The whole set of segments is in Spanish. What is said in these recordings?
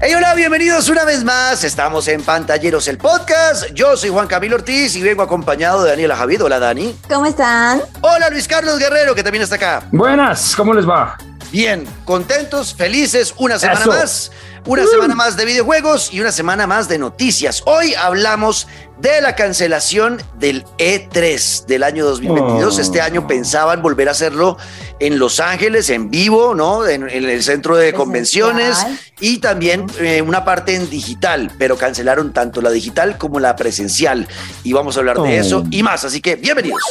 Hey, hola, bienvenidos una vez más. Estamos en Pantalleros el Podcast. Yo soy Juan Camilo Ortiz y vengo acompañado de Daniela Javid. Hola, Dani. ¿Cómo están? Hola, Luis Carlos Guerrero, que también está acá. Buenas, ¿cómo les va? Bien, contentos, felices, una semana Eso. más. Una semana más de videojuegos y una semana más de noticias. Hoy hablamos de la cancelación del E3 del año 2022. Oh. Este año pensaban volver a hacerlo en Los Ángeles, en vivo, ¿no? En, en el centro de Presencial. convenciones y también eh, una parte en digital, pero cancelaron tanto la digital como la presencial. Y vamos a hablar de Oh. eso y más. Así que bienvenidos.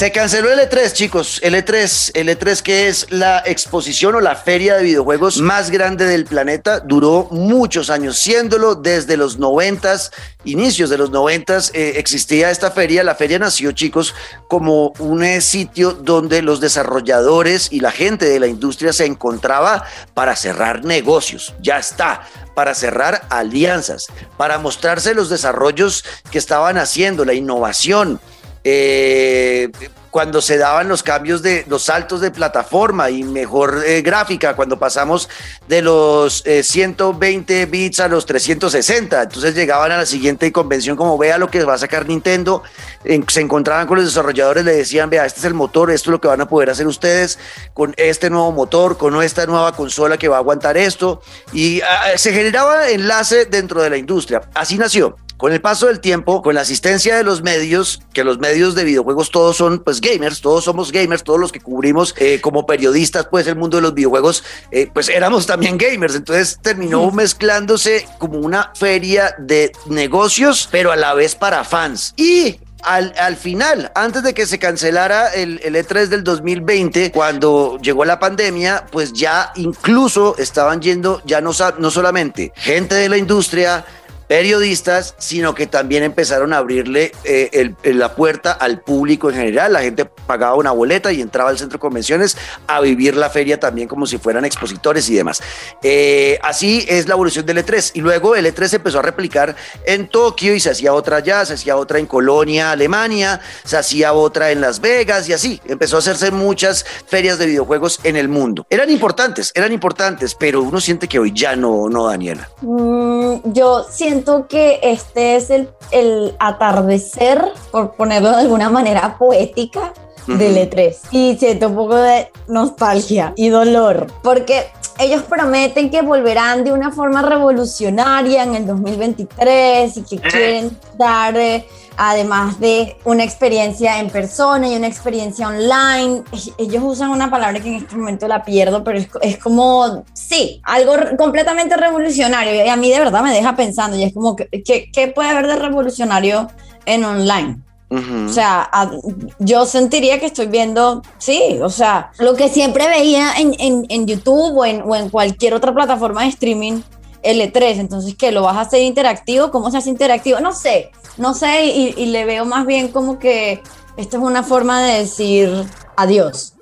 Se canceló el E3, chicos. El E3, el E3 que es la exposición o la feria de videojuegos más grande del planeta, duró muchos años siéndolo desde los noventas, inicios de los noventas, eh, existía esta feria. La feria nació, chicos, como un sitio donde los desarrolladores y la gente de la industria se encontraba para cerrar negocios. Ya está para cerrar alianzas, para mostrarse los desarrollos que estaban haciendo, la innovación, eh, cuando se daban los cambios de los saltos de plataforma y mejor eh, gráfica, cuando pasamos de los eh, 120 bits a los 360, entonces llegaban a la siguiente convención como vea lo que va a sacar Nintendo, en- se encontraban con los desarrolladores, le decían, vea, este es el motor, esto es lo que van a poder hacer ustedes con este nuevo motor, con esta nueva consola que va a aguantar esto, y ah, se generaba enlace dentro de la industria. Así nació. Con el paso del tiempo, con la asistencia de los medios, que los medios de videojuegos todos son pues gamers, todos somos gamers, todos los que cubrimos eh, como periodistas pues el mundo de los videojuegos, eh, pues éramos también gamers, entonces terminó mezclándose como una feria de negocios, pero a la vez para fans. Y al, al final, antes de que se cancelara el, el E3 del 2020, cuando llegó la pandemia, pues ya incluso estaban yendo, ya no, no solamente gente de la industria, periodistas, sino que también empezaron a abrirle eh, la puerta al público en general. La gente pagaba una boleta y entraba al centro de convenciones a vivir la feria también como si fueran expositores y demás. Eh, así es la evolución del E3. Y luego el E3 se empezó a replicar en Tokio y se hacía otra allá, se hacía otra en Colonia, Alemania, se hacía otra en Las Vegas y así. Empezó a hacerse muchas ferias de videojuegos en el mundo. Eran importantes, eran importantes, pero uno siente que hoy ya no, no, Daniela. Mm, yo siento que este es el, el atardecer, por ponerlo de alguna manera poética, del Ujú. E3. Y siento un poco de nostalgia y dolor, porque ellos prometen que volverán de una forma revolucionaria en el 2023 y que quieren dar, eh, además de una experiencia en persona y una experiencia online, ellos usan una palabra que en este momento la pierdo, pero es, es como, sí, algo completamente revolucionario. Y a mí de verdad me deja pensando, y es como, que- ¿qué, qué puede haber de revolucionario en online? Ujú. O sea, a- yo sentiría que estoy viendo, sí, o sea, lo que siempre veía en, en- en YouTube o en, o en cualquier otra plataforma de streaming, L3. Entonces, ¿qué? ¿Lo vas a hacer interactivo? ¿Cómo se hace interactivo? No sé, no sé, y, y le veo más bien como que esta es una forma de decir adiós.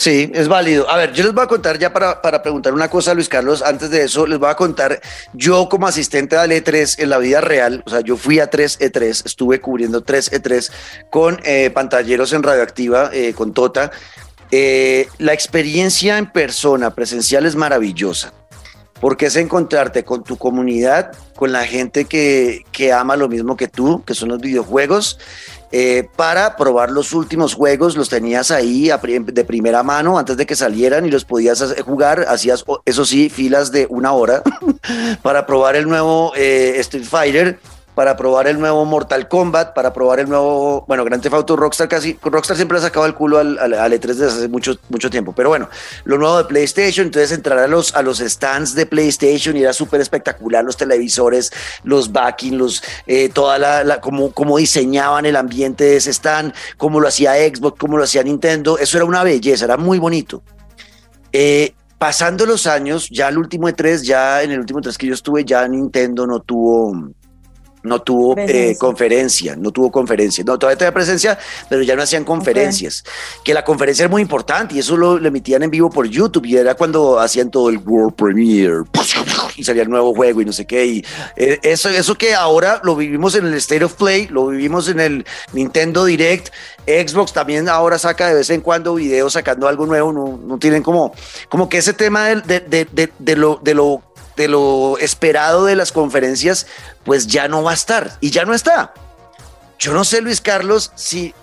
Sí, es válido. A ver, yo les voy a contar ya para, para preguntar una cosa, Luis Carlos. Antes de eso, les voy a contar yo como asistente al E3 en la vida real. O sea, yo fui a 3 E3, estuve cubriendo 3 E3 con eh, pantalleros en radioactiva, eh, con Tota. Eh, la experiencia en persona, presencial, es maravillosa. Porque es encontrarte con tu comunidad, con la gente que, que ama lo mismo que tú, que son los videojuegos, eh, para probar los últimos juegos, los tenías ahí de primera mano antes de que salieran y los podías jugar, hacías, eso sí, filas de una hora para probar el nuevo eh, Street Fighter, para probar el nuevo Mortal Kombat, para probar el nuevo, bueno, Grand Theft Auto Rockstar casi, Rockstar siempre ha sacado el culo al, al, al E3 desde hace mucho, mucho tiempo, pero bueno, lo nuevo de PlayStation, entonces entrar a los, a los stands de PlayStation y era súper espectacular, los televisores, los backing, los, eh, toda la, cómo diseñaban el ambiente de ese stand, cómo lo hacía Xbox, cómo lo hacía Nintendo, eso era una belleza, era muy bonito. Eh, pasando los años, ya el último E3, ya en el último E3 que yo estuve, ya Nintendo no tuvo no tuvo eh, conferencia, no tuvo conferencia, no todavía tenía presencia, pero ya no hacían conferencias, que la conferencia era muy importante y eso lo, lo emitían en vivo por YouTube y era cuando hacían todo el World Premiere y salía el nuevo juego y no sé qué. Y eh, eso, eso que ahora lo vivimos en el State of Play, lo vivimos en el Nintendo Direct, Xbox también ahora saca de vez en cuando videos sacando algo nuevo, no, no tienen como, como que ese tema de, de, de, de lo, de lo de lo esperado de las conferencias, pues ya no va a estar y ya no está. Yo no sé, Luis Carlos, si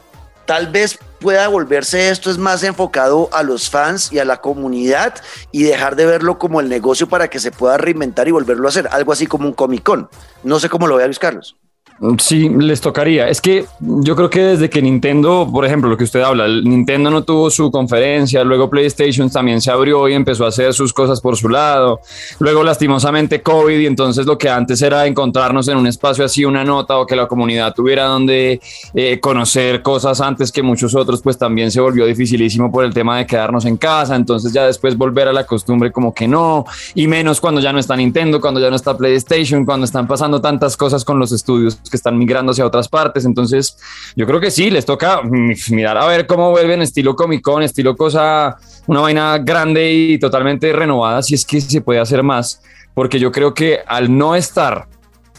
tal vez pueda volverse esto es más enfocado a los fans y a la comunidad y dejar de verlo como el negocio para que se pueda reinventar y volverlo a hacer, algo así como un Comic Con. No sé cómo lo vea Luis Carlos. Sí, les tocaría. Es que yo creo que desde que Nintendo, por ejemplo, lo que usted habla, Nintendo no tuvo su conferencia, luego PlayStation también se abrió y empezó a hacer sus cosas por su lado, luego lastimosamente COVID y entonces lo que antes era encontrarnos en un espacio así, una nota o que la comunidad tuviera donde eh, conocer cosas antes que muchos otros, pues también se volvió dificilísimo por el tema de quedarnos en casa, entonces ya después volver a la costumbre como que no, y menos cuando ya no está Nintendo, cuando ya no está PlayStation, cuando están pasando tantas cosas con los estudios que están migrando hacia otras partes. Entonces, yo creo que sí, les toca mirar a ver cómo vuelven estilo Comic Con, estilo cosa, una vaina grande y totalmente renovada, si es que se puede hacer más, porque yo creo que al no estar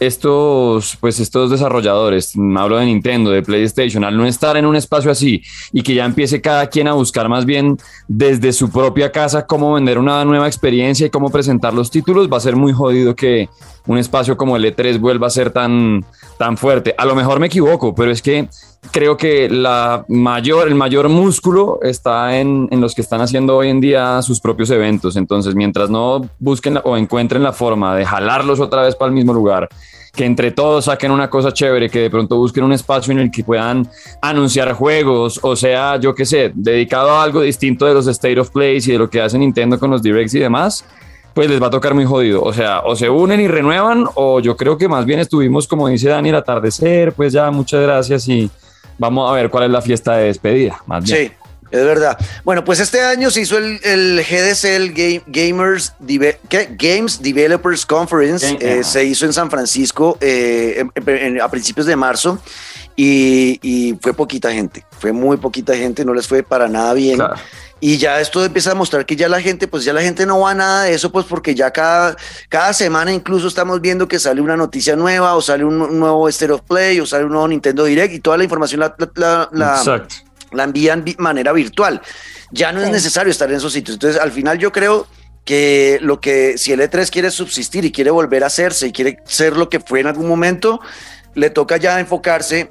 estos, pues estos desarrolladores, hablo de Nintendo, de PlayStation, al no estar en un espacio así y que ya empiece cada quien a buscar más bien desde su propia casa cómo vender una nueva experiencia y cómo presentar los títulos, va a ser muy jodido que un espacio como el E3 vuelva a ser tan, tan fuerte. A lo mejor me equivoco, pero es que creo que la mayor, el mayor músculo está en, en, los que están haciendo hoy en día sus propios eventos. Entonces, mientras no busquen o encuentren la forma de jalarlos otra vez para el mismo lugar, que entre todos saquen una cosa chévere, que de pronto busquen un espacio en el que puedan anunciar juegos, o sea, yo qué sé, dedicado a algo distinto de los State of Play y de lo que hace Nintendo con los Directs y demás pues les va a tocar muy jodido. O sea, o se unen y renuevan, o yo creo que más bien estuvimos, como dice Dani, el atardecer, pues ya, muchas gracias y vamos a ver cuál es la fiesta de despedida. Más bien. Sí. Es verdad. Bueno, pues este año se hizo el, el GDC, el Game, Gamers. Games Developers Conference. Eh, se hizo en San Francisco eh, en, en, a principios de marzo y, y, fue poquita gente. Fue muy poquita gente, no les fue para nada bien. Claro. Y ya esto empieza a mostrar que ya la gente, pues ya la gente no va a nada de eso, pues porque ya cada, cada semana incluso estamos viendo que sale una noticia nueva o sale un nuevo State of Play o sale un nuevo Nintendo Direct y toda la información la, la, la, la envían de manera virtual. Ya no sí. es necesario estar en esos sitios. Entonces, al final yo creo que lo que si el E3 quiere subsistir y quiere volver a hacerse y quiere ser lo que fue en algún momento, le toca ya enfocarse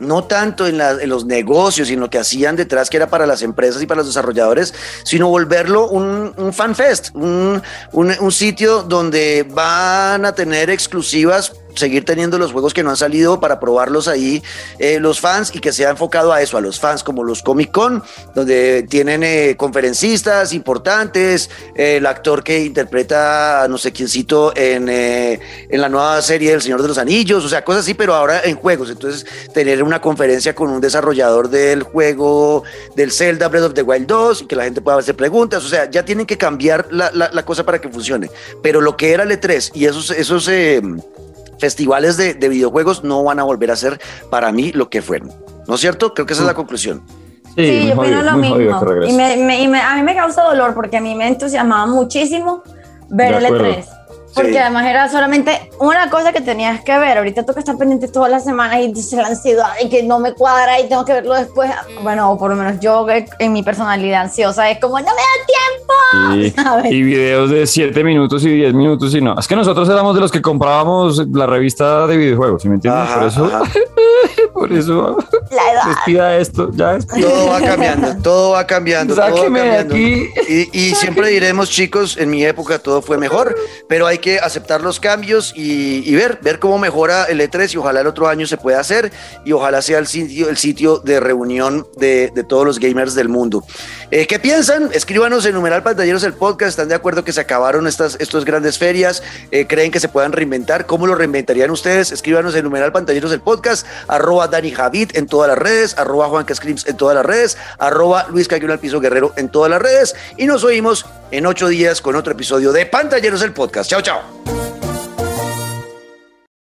no tanto en, la, en, los negocios y en lo que hacían detrás, que era para las empresas y para los desarrolladores, sino volverlo un, un fan fest, un, un, un sitio donde van a tener exclusivas seguir teniendo los juegos que no han salido para probarlos ahí eh, los fans y que sea enfocado a eso, a los fans como los Comic Con, donde tienen eh, conferencistas importantes, eh, el actor que interpreta no sé quiéncito en, en la nueva serie del Señor de los Anillos, o sea, cosas así, pero ahora en juegos. Entonces, tener una conferencia con un desarrollador del juego del Zelda Breath of the Wild 2 y que la gente pueda hacer preguntas, o sea, ya tienen que cambiar la, la, la cosa para que funcione. Pero lo que era el E3 y esos, esos festivales de, de, videojuegos no van a volver a ser para mí lo que fueron. ¿No es cierto? Creo que esa es la conclusión. Sí, sí yo opino lo mismo. Y, me, me, y me, a mí me causa dolor porque a mí me entusiasmaba muchísimo ver el E3. Porque sí. además era solamente una cosa que tenías que ver. Ahorita toca estar pendiente todas las semanas y dice la ansiedad y que no me cuadra y tengo que verlo después. Bueno, o por lo menos yo en mi personalidad ansiosa es como, no me da tiempo. Y, y videos de 7 minutos y 10 minutos y no. Es que nosotros éramos de los que comprábamos la revista de videojuegos, ¿sí me entiendes? Ajá, por eso, por eso. La edad. Despida esto, ya despida. Todo va cambiando, todo va cambiando. Sáqueme todo va cambiando. Aquí. Y, y siempre diremos, chicos, en mi época todo fue mejor, pero hay que aceptar los cambios y, y, ver, ver cómo mejora el E3 y ojalá el otro año se pueda hacer y ojalá sea el sitio, el sitio de reunión de, de todos los gamers del mundo. Eh, ¿Qué piensan? Escríbanos en numeral pantalleros el podcast. ¿Están de acuerdo que se acabaron estas, estas grandes ferias? Eh, ¿Creen que se puedan reinventar? ¿Cómo lo reinventarían ustedes? Escríbanos en numeral pantalleros el podcast, arroba Dani Javid en todas las redes, arroba Juan Cascrims en todas las redes, arroba Luis Cayón al Piso Guerrero en todas las redes y nos oímos en ocho días con otro episodio de Pantalleros el podcast. Chao, chao.